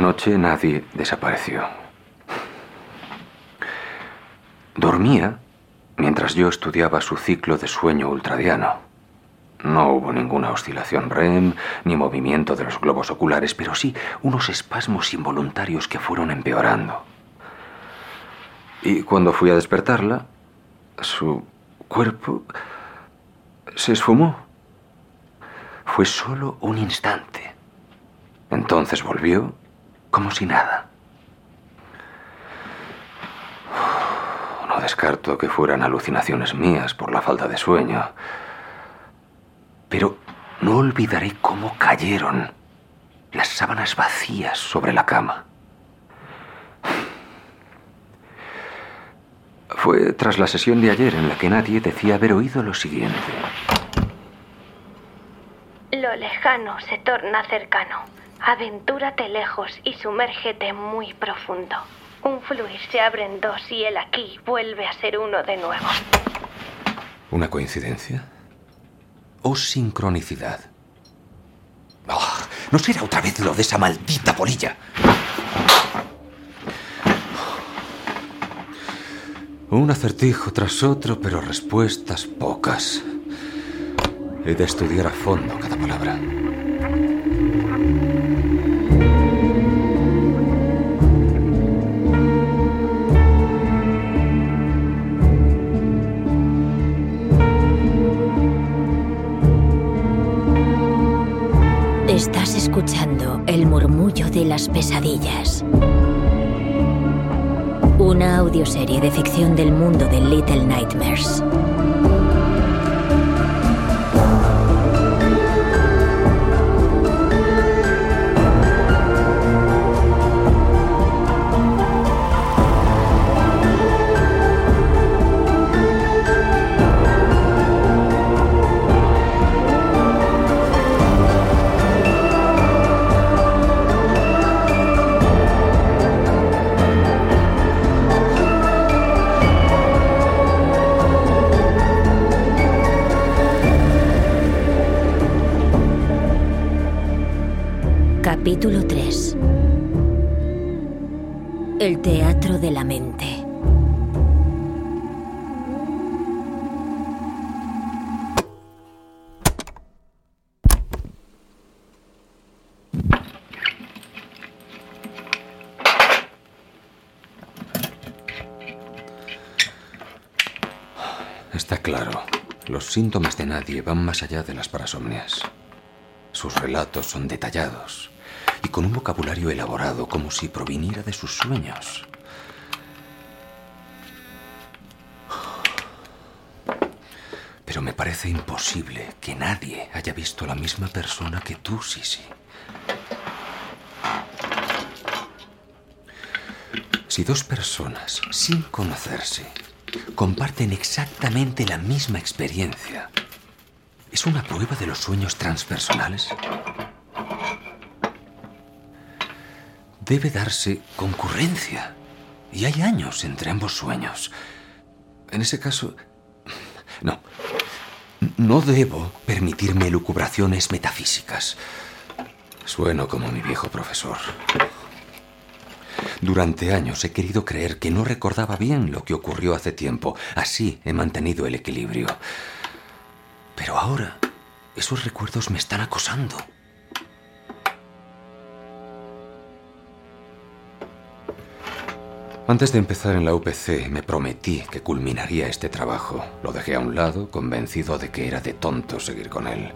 Anoche nadie desapareció. Dormía mientras yo estudiaba su ciclo de sueño ultradiano. No hubo ninguna oscilación REM ni movimiento de los globos oculares, pero sí unos espasmos involuntarios que fueron empeorando. Y cuando fui a despertarla, su cuerpo se esfumó. Fue solo un instante. Entonces volvió como si nada. No descarto que fueran alucinaciones mías por la falta de sueño. Pero no olvidaré cómo cayeron las sábanas vacías sobre la cama. Fue tras la sesión de ayer en la que nadie decía haber oído lo siguiente. Lo lejano se torna cercano. Aventúrate lejos y sumérgete muy profundo. Un fluir se abre en dos y él aquí vuelve a ser uno de nuevo. ¿Una coincidencia? ¿O sincronicidad? Ah, ¿No será otra vez lo de esa maldita polilla? Un acertijo tras otro, pero respuestas pocas. He de estudiar a fondo cada palabra. Escuchando el murmullo de las pesadillas. Una audioserie de ficción del mundo de Little Nightmares. Está claro. Los síntomas de nadie van más allá de las parasomnias. Sus relatos son detallados y con un vocabulario elaborado como si proviniera de sus sueños. Pero me parece imposible que nadie haya visto a la misma persona que tú, Sisi. Si dos personas, sin conocerse, comparten exactamente la misma experiencia, ¿es una prueba de los sueños transpersonales? Debe darse concurrencia. Y hay años entre ambos sueños. En ese caso... No. No debo permitirme lucubraciones metafísicas. Sueno como mi viejo profesor. Durante años he querido creer que no recordaba bien lo que ocurrió hace tiempo. Así he mantenido el equilibrio. Pero ahora esos recuerdos me están acosando. Antes de empezar en la UPC me prometí que culminaría este trabajo. Lo dejé a un lado, convencido de que era de tonto seguir con él.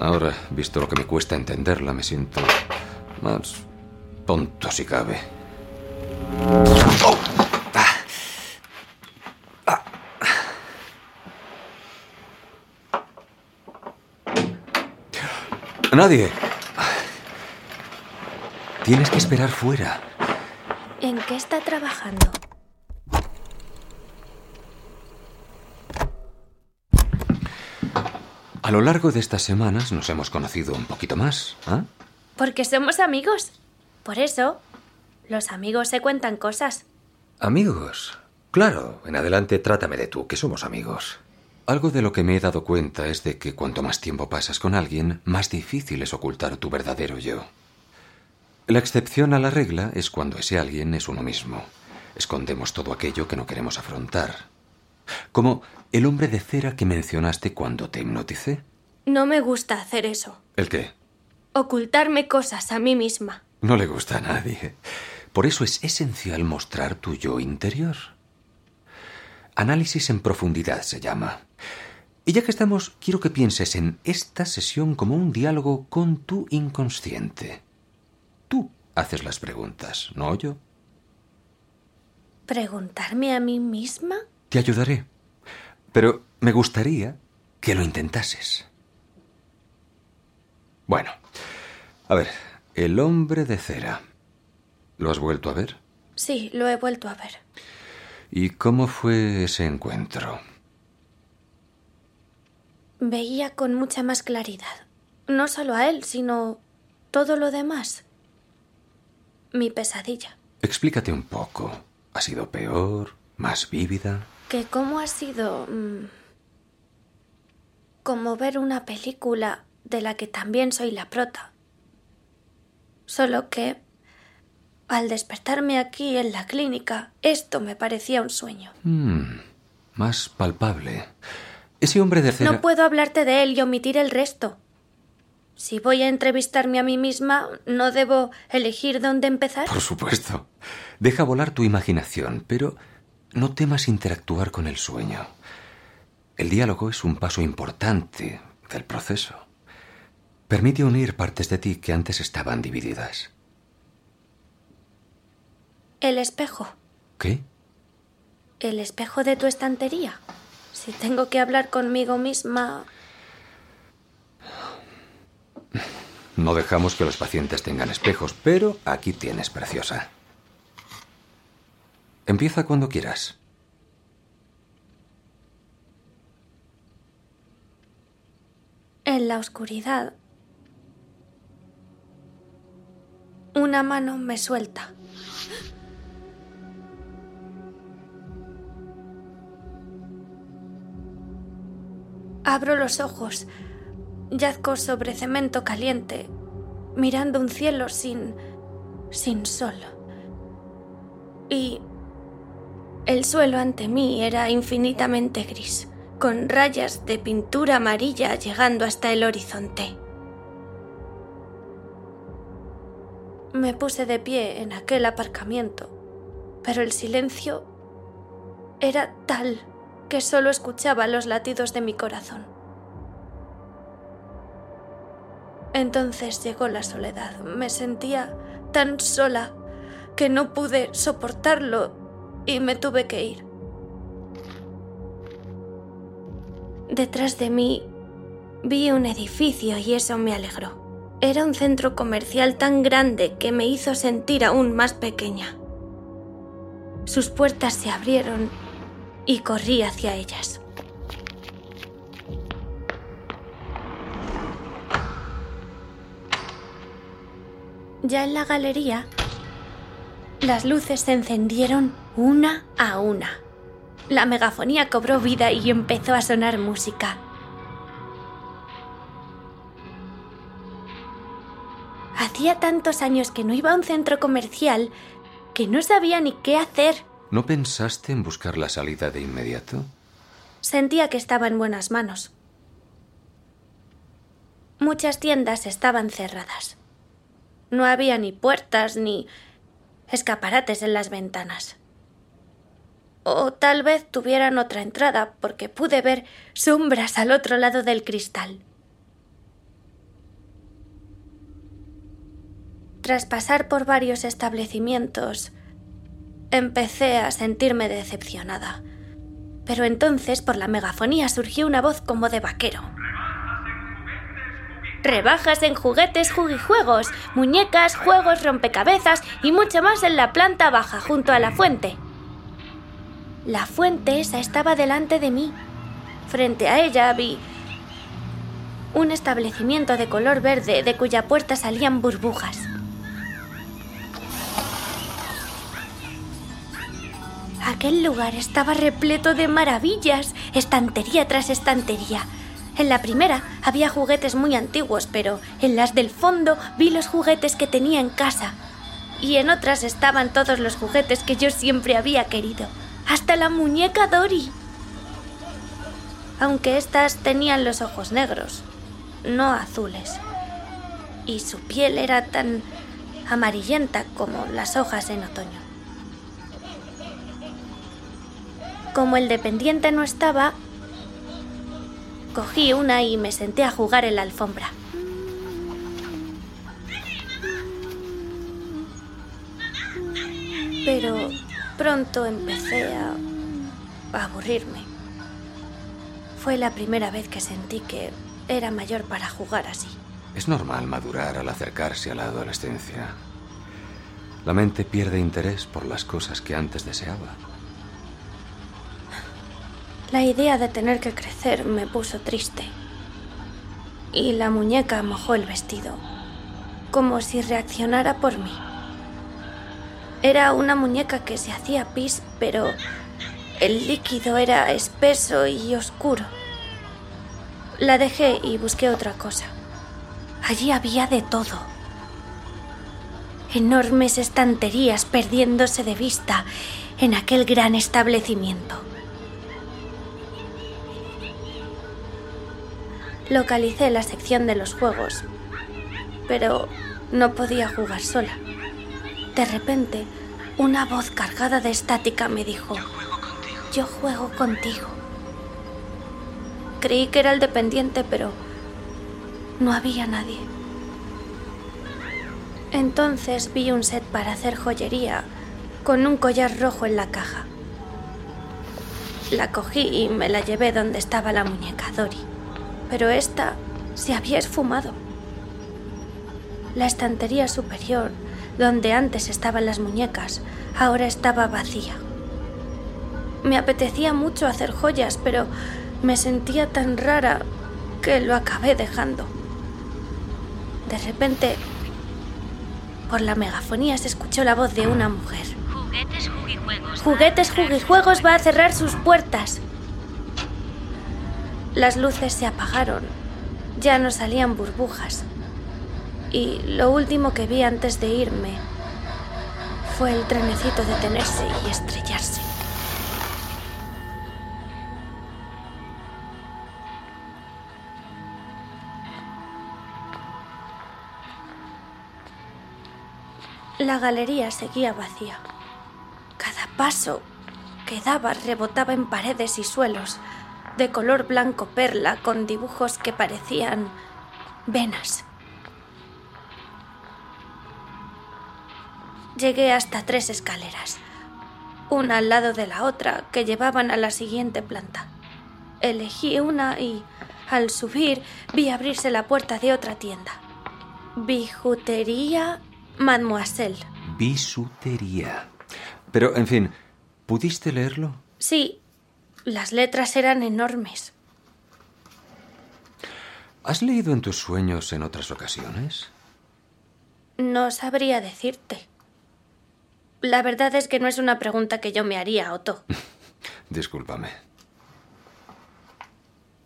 Ahora, visto lo que me cuesta entenderla, me siento más tonto si cabe. ¡Oh! ¡Ah! ¡Ah! Nadie. Tienes que esperar fuera. ¿En qué está trabajando? A lo largo de estas semanas nos hemos conocido un poquito más. ¿ah? Porque somos amigos. Por eso, los amigos se cuentan cosas. Amigos. Claro, en adelante trátame de tú, que somos amigos. Algo de lo que me he dado cuenta es de que cuanto más tiempo pasas con alguien, más difícil es ocultar tu verdadero yo. La excepción a la regla es cuando ese alguien es uno mismo. Escondemos todo aquello que no queremos afrontar. Como el hombre de cera que mencionaste cuando te hipnoticé. No me gusta hacer eso. ¿El qué? Ocultarme cosas a mí misma. No le gusta a nadie. Por eso es esencial mostrar tu yo interior. Análisis en profundidad se llama. Y ya que estamos, quiero que pienses en esta sesión como un diálogo con tu inconsciente. Tú haces las preguntas, no yo. ¿Preguntarme a mí misma? Te ayudaré. Pero me gustaría que lo intentases. Bueno, a ver, el hombre de cera. ¿Lo has vuelto a ver? Sí, lo he vuelto a ver. ¿Y cómo fue ese encuentro? Veía con mucha más claridad. No solo a él, sino todo lo demás. Mi pesadilla. Explícate un poco. ¿Ha sido peor? ¿Más vívida? Que cómo ha sido... Mm, como ver una película de la que también soy la prota. Solo que al despertarme aquí en la clínica, esto me parecía un sueño. Hmm, más palpable. Ese hombre de cera... No puedo hablarte de él y omitir el resto. Si voy a entrevistarme a mí misma, ¿no debo elegir dónde empezar? Por supuesto. Deja volar tu imaginación, pero no temas interactuar con el sueño. El diálogo es un paso importante del proceso. Permite unir partes de ti que antes estaban divididas. El espejo. ¿Qué? El espejo de tu estantería. Si tengo que hablar conmigo misma. No dejamos que los pacientes tengan espejos, pero aquí tienes, preciosa. Empieza cuando quieras. En la oscuridad Una mano me suelta. Abro los ojos. Yazco sobre cemento caliente, mirando un cielo sin. sin sol. Y. el suelo ante mí era infinitamente gris, con rayas de pintura amarilla llegando hasta el horizonte. Me puse de pie en aquel aparcamiento, pero el silencio era tal que solo escuchaba los latidos de mi corazón. Entonces llegó la soledad. Me sentía tan sola que no pude soportarlo y me tuve que ir. Detrás de mí vi un edificio y eso me alegró. Era un centro comercial tan grande que me hizo sentir aún más pequeña. Sus puertas se abrieron y corrí hacia ellas. Ya en la galería, las luces se encendieron una a una. La megafonía cobró vida y empezó a sonar música. Hacía tantos años que no iba a un centro comercial que no sabía ni qué hacer. ¿No pensaste en buscar la salida de inmediato? Sentía que estaba en buenas manos. Muchas tiendas estaban cerradas. No había ni puertas ni escaparates en las ventanas. O tal vez tuvieran otra entrada porque pude ver sombras al otro lado del cristal. Tras pasar por varios establecimientos, empecé a sentirme decepcionada. Pero entonces por la megafonía surgió una voz como de vaquero. Rebajas en juguetes, juguijuegos, muñecas, juegos, rompecabezas y mucho más en la planta baja junto a la fuente. La fuente esa estaba delante de mí. Frente a ella vi un establecimiento de color verde de cuya puerta salían burbujas. Aquel lugar estaba repleto de maravillas, estantería tras estantería. En la primera había juguetes muy antiguos, pero en las del fondo vi los juguetes que tenía en casa. Y en otras estaban todos los juguetes que yo siempre había querido. Hasta la muñeca Dory. Aunque estas tenían los ojos negros, no azules. Y su piel era tan amarillenta como las hojas en otoño. Como el dependiente no estaba, Cogí una y me senté a jugar en la alfombra. Pero pronto empecé a aburrirme. Fue la primera vez que sentí que era mayor para jugar así. Es normal madurar al acercarse a la adolescencia. La mente pierde interés por las cosas que antes deseaba. La idea de tener que crecer me puso triste. Y la muñeca mojó el vestido, como si reaccionara por mí. Era una muñeca que se hacía pis, pero el líquido era espeso y oscuro. La dejé y busqué otra cosa. Allí había de todo. Enormes estanterías perdiéndose de vista en aquel gran establecimiento. Localicé la sección de los juegos, pero no podía jugar sola. De repente, una voz cargada de estática me dijo, yo juego contigo. Creí que era el dependiente, pero no había nadie. Entonces vi un set para hacer joyería con un collar rojo en la caja. La cogí y me la llevé donde estaba la muñeca Dory pero esta se había esfumado. La estantería superior, donde antes estaban las muñecas, ahora estaba vacía. Me apetecía mucho hacer joyas, pero me sentía tan rara que lo acabé dejando. De repente, por la megafonía se escuchó la voz de una mujer. Juguetes Juguijuegos. Va a cerrar sus puertas. Las luces se apagaron, ya no salían burbujas. Y lo último que vi antes de irme fue el trenecito detenerse y estrellarse. La galería seguía vacía. Cada paso que daba rebotaba en paredes y suelos de color blanco perla con dibujos que parecían venas. Llegué hasta tres escaleras, una al lado de la otra, que llevaban a la siguiente planta. Elegí una y, al subir, vi abrirse la puerta de otra tienda. Bijutería Mademoiselle. Bisutería. Pero, en fin, ¿pudiste leerlo? Sí, las letras eran enormes. ¿Has leído en tus sueños en otras ocasiones? No sabría decirte. La verdad es que no es una pregunta que yo me haría, Otto. Discúlpame.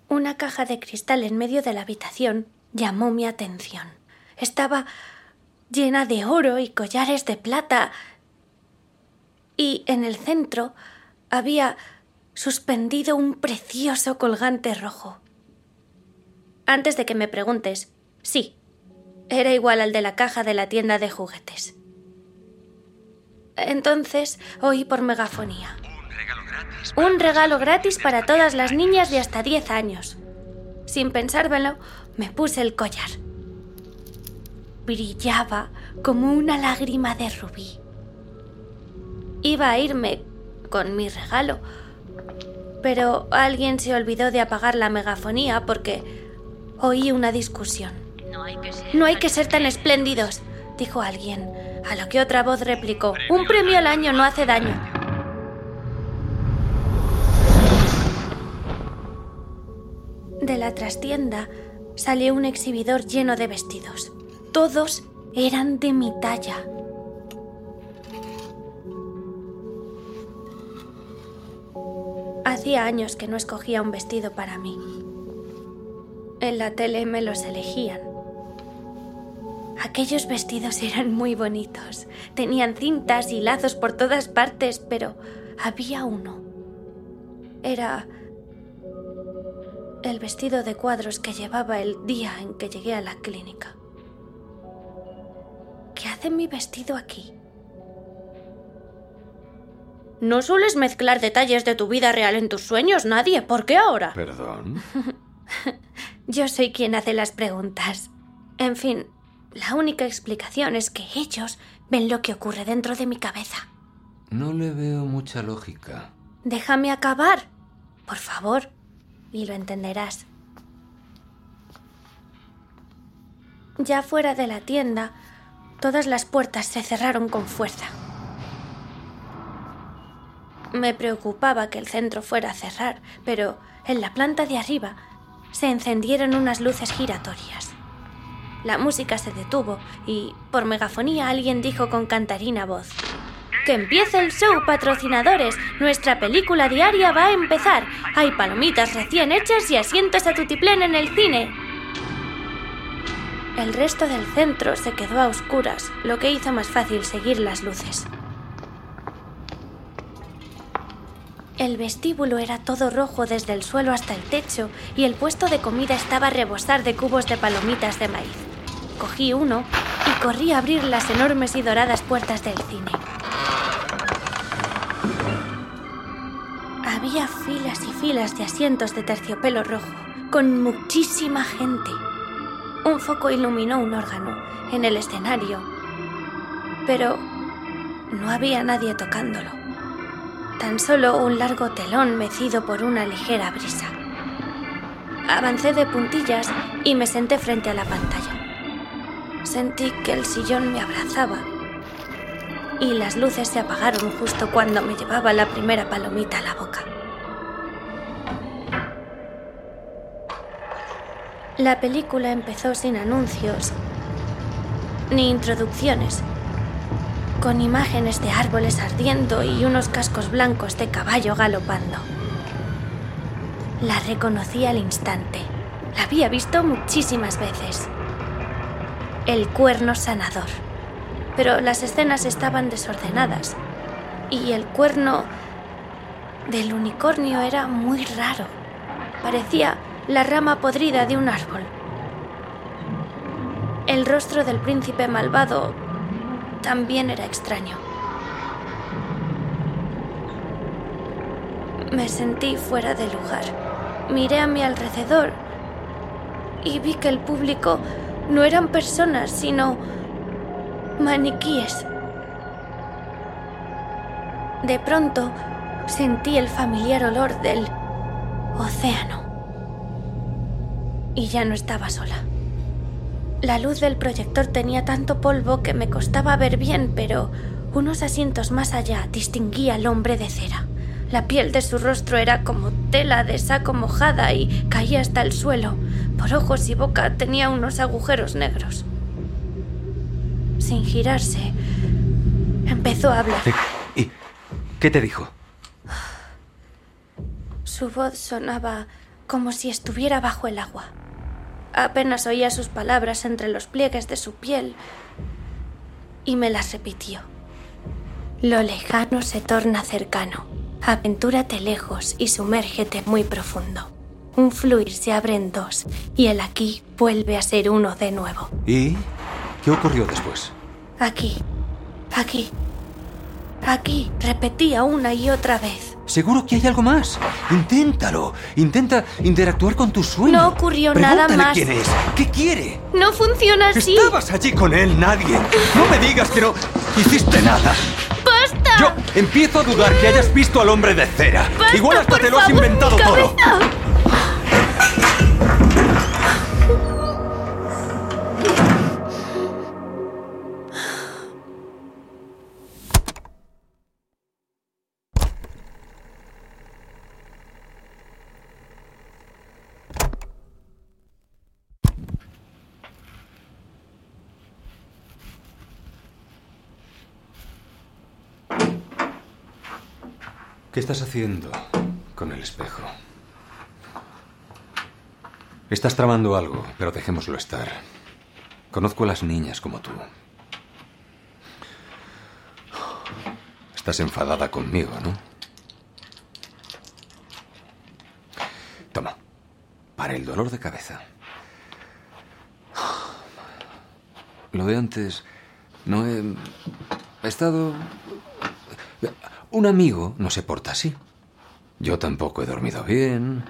Una caja de cristal en medio de la habitación llamó mi atención. Estaba llena de oro y collares de plata. Y en el centro había suspendido un precioso colgante rojo. Antes de que me preguntes, sí, era igual al de la caja de la tienda de juguetes. Entonces oí por megafonía. Un regalo gratis para todas las niñas de hasta 10 años. Sin pensármelo, me puse el collar. Brillaba como una lágrima de rubí. Iba a irme con mi regalo, pero alguien se olvidó de apagar la megafonía porque oí una discusión. No hay que ser, tan espléndidos, dijo alguien, a lo que otra voz replicó, un premio al año no hace daño. De la trastienda salió un exhibidor lleno de vestidos. Todos eran de mi talla. Hacía años que no escogía un vestido para mí. En la tele me los elegían. Aquellos vestidos eran muy bonitos. Tenían cintas y lazos por todas partes, pero había uno. Era el vestido de cuadros que llevaba el día en que llegué a la clínica. ¿Qué hace mi vestido aquí? No sueles mezclar detalles de tu vida real en tus sueños, nadie. ¿Por qué ahora? Perdón. Yo soy quien hace las preguntas. En fin, la única explicación es que ellos ven lo que ocurre dentro de mi cabeza. No le veo mucha lógica. Déjame acabar. Por favor. Y lo entenderás. Ya fuera de la tienda, todas las puertas se cerraron con fuerza. Me preocupaba que el centro fuera a cerrar, pero en la planta de arriba se encendieron unas luces giratorias. La música se detuvo y, por megafonía, alguien dijo con cantarina voz: ¡Que empiece el show, patrocinadores! Nuestra película diaria va a empezar. Hay palomitas recién hechas y asientos a tutiplén en el cine. El resto del centro se quedó a oscuras, lo que hizo más fácil seguir las luces. El vestíbulo era todo rojo desde el suelo hasta el techo y el puesto de comida estaba a rebosar de cubos de palomitas de maíz. Cogí uno y corrí a abrir las enormes y doradas puertas del cine. Había filas y filas de asientos de terciopelo rojo, con muchísima gente. Un foco iluminó un órgano en el escenario, pero no había nadie tocándolo. Tan solo un largo telón mecido por una ligera brisa. Avancé de puntillas y me senté frente a la pantalla. Sentí que el sillón me abrazaba y las luces se apagaron justo cuando me llevaba la primera palomita a la boca. La película empezó sin anuncios ni introducciones, con imágenes de árboles ardiendo y unos cascos blancos de caballo galopando. La reconocí al instante. La había visto muchísimas veces. El cuerno sanador. Pero las escenas estaban desordenadas y el cuerno del unicornio era muy raro. Parecía la rama podrida de un árbol. El rostro del príncipe malvado también era extraño. Me sentí fuera de lugar. Miré a mi alrededor y vi que el público no eran personas, sino maniquíes. De pronto sentí el familiar olor del océano. Y ya no estaba sola. La luz del proyector tenía tanto polvo que me costaba ver bien, pero unos asientos más allá distinguía al hombre de cera. La piel de su rostro era como tela de saco mojada y caía hasta el suelo. Por ojos y boca tenía unos agujeros negros. Sin girarse, empezó a hablar. ¿Y qué te dijo? Su voz sonaba como si estuviera bajo el agua. Apenas oía sus palabras entre los pliegues de su piel y me las repitió. Lo lejano se torna cercano. Aventúrate lejos y sumérgete muy profundo. Un fluir se abre en dos y el aquí vuelve a ser uno de nuevo. ¿Y qué ocurrió después? Aquí, aquí, aquí, repetía una y otra vez. Seguro que hay algo más. Inténtalo. Intenta interactuar con tu sueño. No ocurrió nada más. quién es. ¿Qué quiere? No funciona así. Estabas allí con él, nadie. No me digas que no hiciste nada. ¡Basta! Yo empiezo a dudar que hayas visto al hombre de cera. ¡Basta, Igual hasta te lo has favor, inventado todo. ¿Qué estás haciendo con el espejo? Estás tramando algo, pero dejémoslo estar. Conozco a las niñas como tú. Estás enfadada conmigo, ¿no? Toma, para el dolor de cabeza. Lo de antes no he... He estado... Un amigo no se porta así. Yo tampoco he dormido bien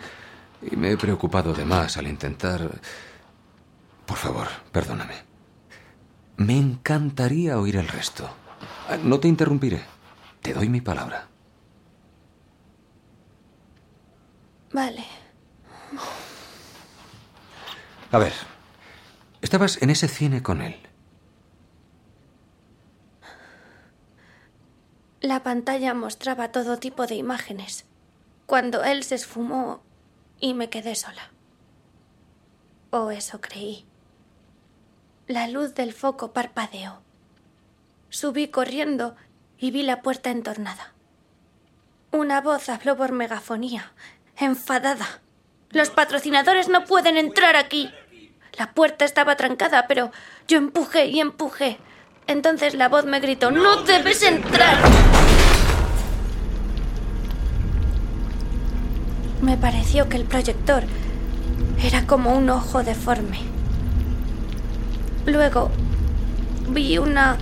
y me he preocupado de más al intentar... Por favor, perdóname. Me encantaría oír el resto. Ah, no te interrumpiré. Te doy mi palabra. Vale. A ver, estabas en ese cine con él. La pantalla mostraba todo tipo de imágenes. Cuando él se esfumó y me quedé sola. O eso creí. La luz del foco parpadeó. Subí corriendo y vi la puerta entornada. Una voz habló por megafonía, enfadada. Los patrocinadores no pueden entrar aquí. La puerta estaba trancada, pero yo empujé y empujé. Entonces la voz me gritó, ¡No debes entrar! Me pareció que el proyector era como un ojo deforme. Luego vi una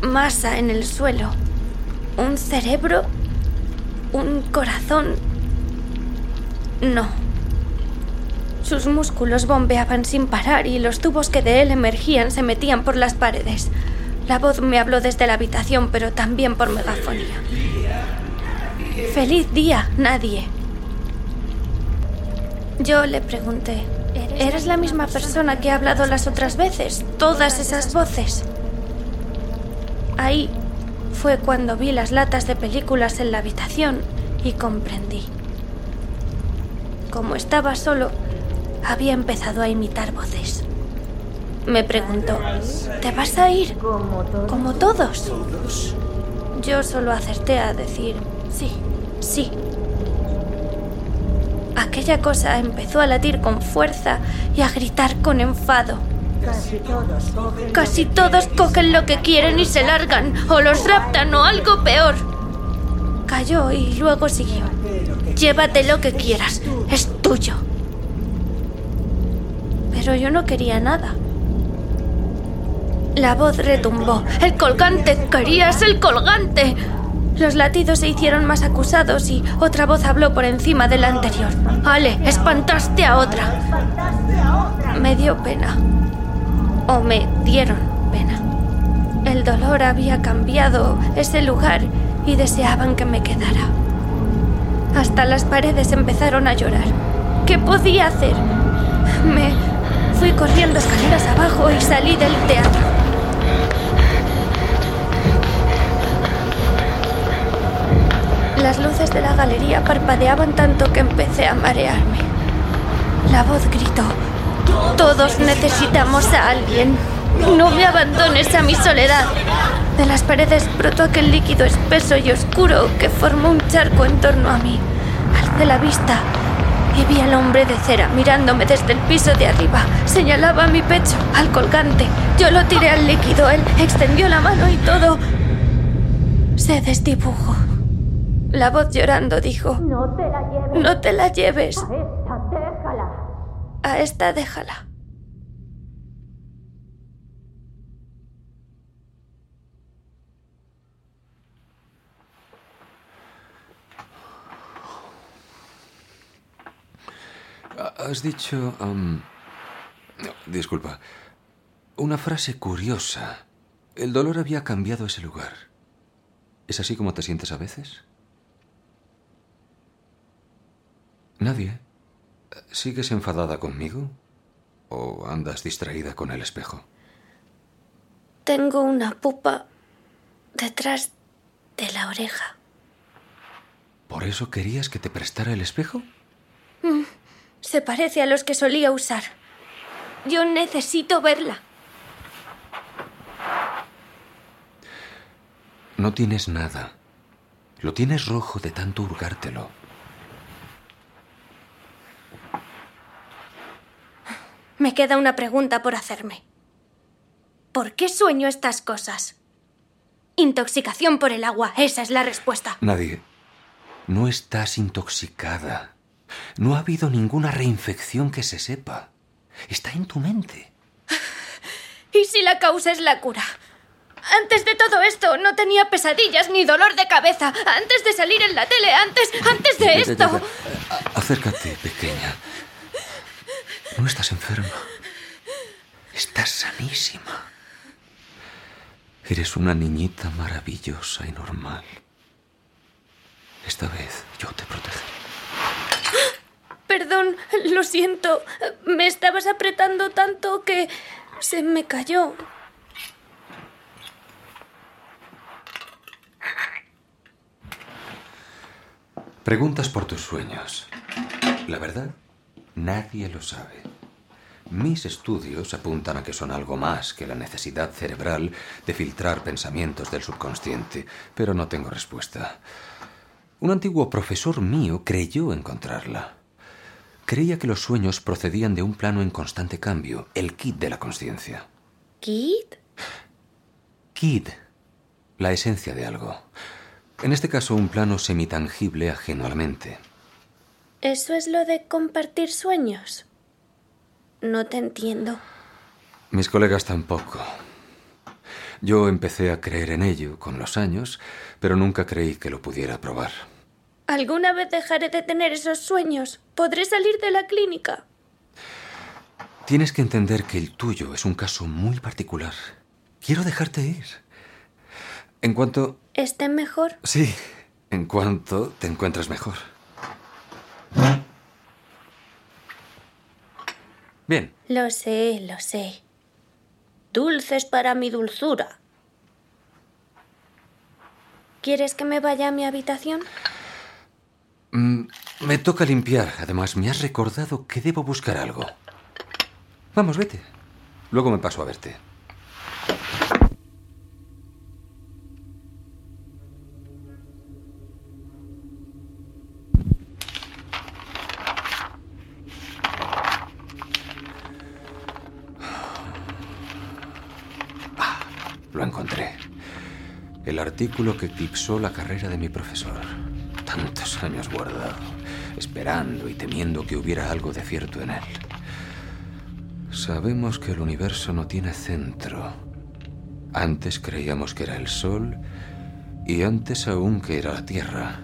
masa en el suelo, un cerebro, un corazón. No. Sus músculos bombeaban sin parar y los tubos que de él emergían se metían por las paredes. La voz me habló desde la habitación, pero también por megafonía. Feliz día, nadie. Yo le pregunté, ¿eres la misma persona que ha hablado las otras veces? Todas esas voces. Ahí fue cuando vi las latas de películas en la habitación y comprendí. Como estaba solo, había empezado a imitar voces. Me preguntó, ¿te vas a ir? Como todos. Yo solo acerté a decir, sí, sí. Aquella cosa empezó a latir con fuerza y a gritar con enfado. Casi todos cogen lo que quieren y se largan, o los raptan, o algo peor. Cayó y luego siguió. Llévate lo que quieras, es tuyo. Pero yo no quería nada. La voz retumbó. ¡El colgante! ¡Querías el colgante! Los latidos se hicieron más acusados y otra voz habló por encima de la anterior. Ale, espantaste a otra. Me dio pena. O me dieron pena. El dolor había cambiado ese lugar y deseaban que me quedara. Hasta las paredes empezaron a llorar. ¿Qué podía hacer? Me fui corriendo escaleras abajo y salí del teatro. Las luces de la galería parpadeaban tanto que empecé a marearme. La voz gritó, todos necesitamos a alguien. No me abandones a mi soledad. De las paredes brotó aquel líquido espeso y oscuro que formó un charco en torno a mí. Alcé la vista y vi al hombre de cera mirándome desde el piso de arriba. Señalaba mi pecho, al colgante. Yo lo tiré al líquido. Él extendió la mano y todo se desdibujó. La voz llorando dijo, No te la lleves. No te la lleves. A esta déjala. A esta déjala. Has dicho... Um, disculpa. Una frase curiosa. El dolor había cambiado ese lugar. ¿Es así como te sientes a veces? Nadie. ¿Sigues enfadada conmigo? ¿O andas distraída con el espejo? Tengo una pupa detrás de la oreja. ¿Por eso querías que te prestara el espejo? Mm, se parece a los que solía usar. Yo necesito verla. No tienes nada. Lo tienes rojo de tanto hurgártelo. Me queda una pregunta por hacerme. ¿Por qué sueño estas cosas? Intoxicación por el agua, esa es la respuesta. Nadie. No estás intoxicada. No ha habido ninguna reinfección que se sepa. Está en tu mente. ¿Y si la causa es la cura? Antes de todo esto no tenía pesadillas ni dolor de cabeza. Antes de salir en la tele, antes, antes de esto. Acércate, pequeña. No estás enferma. Estás sanísima. Eres una niñita maravillosa y normal. Esta vez yo te protegeré. Perdón, lo siento. Me estabas apretando tanto que se me cayó. Preguntas por tus sueños. La verdad, nadie lo sabe. Mis estudios apuntan a que son algo más que la necesidad cerebral de filtrar pensamientos del subconsciente, pero no tengo respuesta. Un antiguo profesor mío creyó encontrarla. Creía que los sueños procedían de un plano en constante cambio, el kit de la conciencia. ¿Kit? Kid, la esencia de algo. En este caso, un plano semitangible ajeno a la mente. ¿Eso es lo de compartir sueños? No te entiendo. Mis colegas tampoco. Yo empecé a creer en ello con los años, pero nunca creí que lo pudiera probar. ¿Alguna vez dejaré de tener esos sueños? ¿Podré salir de la clínica? Tienes que entender que el tuyo es un caso muy particular. Quiero dejarte ir. En cuanto... ¿Esté mejor? Sí, en cuanto te encuentres mejor. Bien. Lo sé, lo sé. Dulces para mi dulzura. ¿Quieres que me vaya a mi habitación? Mm, me toca limpiar. Además, me has recordado que debo buscar algo. Vamos, vete. Luego me paso a verte. Lo encontré. El artículo que eclipsó la carrera de mi profesor. Tantos años guardado, esperando y temiendo que hubiera algo de cierto en él. Sabemos que el universo no tiene centro. Antes creíamos que era el Sol y antes aún que era la Tierra.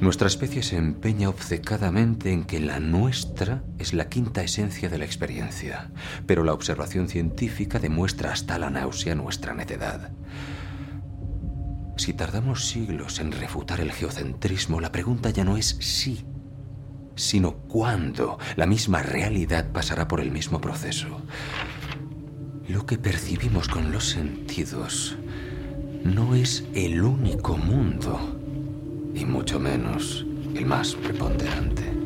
Nuestra especie se empeña obcecadamente en que la nuestra es la quinta esencia de la experiencia, pero la observación científica demuestra hasta la náusea nuestra necedad. Si tardamos siglos en refutar el geocentrismo, la pregunta ya no es si, sino cuándo la misma realidad pasará por el mismo proceso. Lo que percibimos con los sentidos no es el único mundo y mucho menos el más preponderante.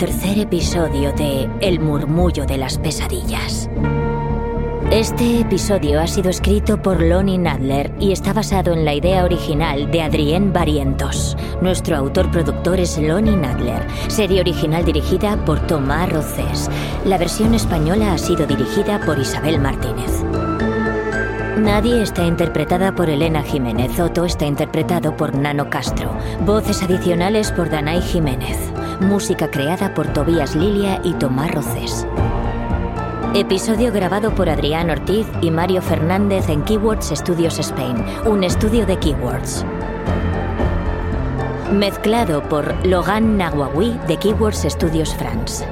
Tercer episodio de El murmullo de las pesadillas. Este episodio ha sido escrito por Lonnie Nadler y está basado en la idea original de Adrien Barrientos. Nuestro autor-productor es Lonnie Nadler. Serie original dirigida por Tomás Rocés. La versión española ha sido dirigida por Isabel Martínez. Nadie está interpretada por Elena Jiménez. Otto está interpretado por Nano Castro. Voces adicionales por Danay Jiménez. Música creada por Tobías Lilia y Tomás Rocés. Episodio grabado por Adrián Ortiz y Mario Fernández en Keywords Studios Spain, un estudio de Keywords. Mezclado por Logan Nawawi de Keywords Studios France.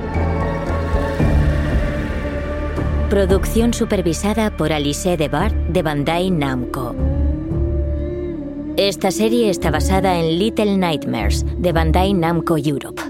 Producción supervisada por Alice Debart de Bandai Namco. Esta serie está basada en Little Nightmares de Bandai Namco Europe.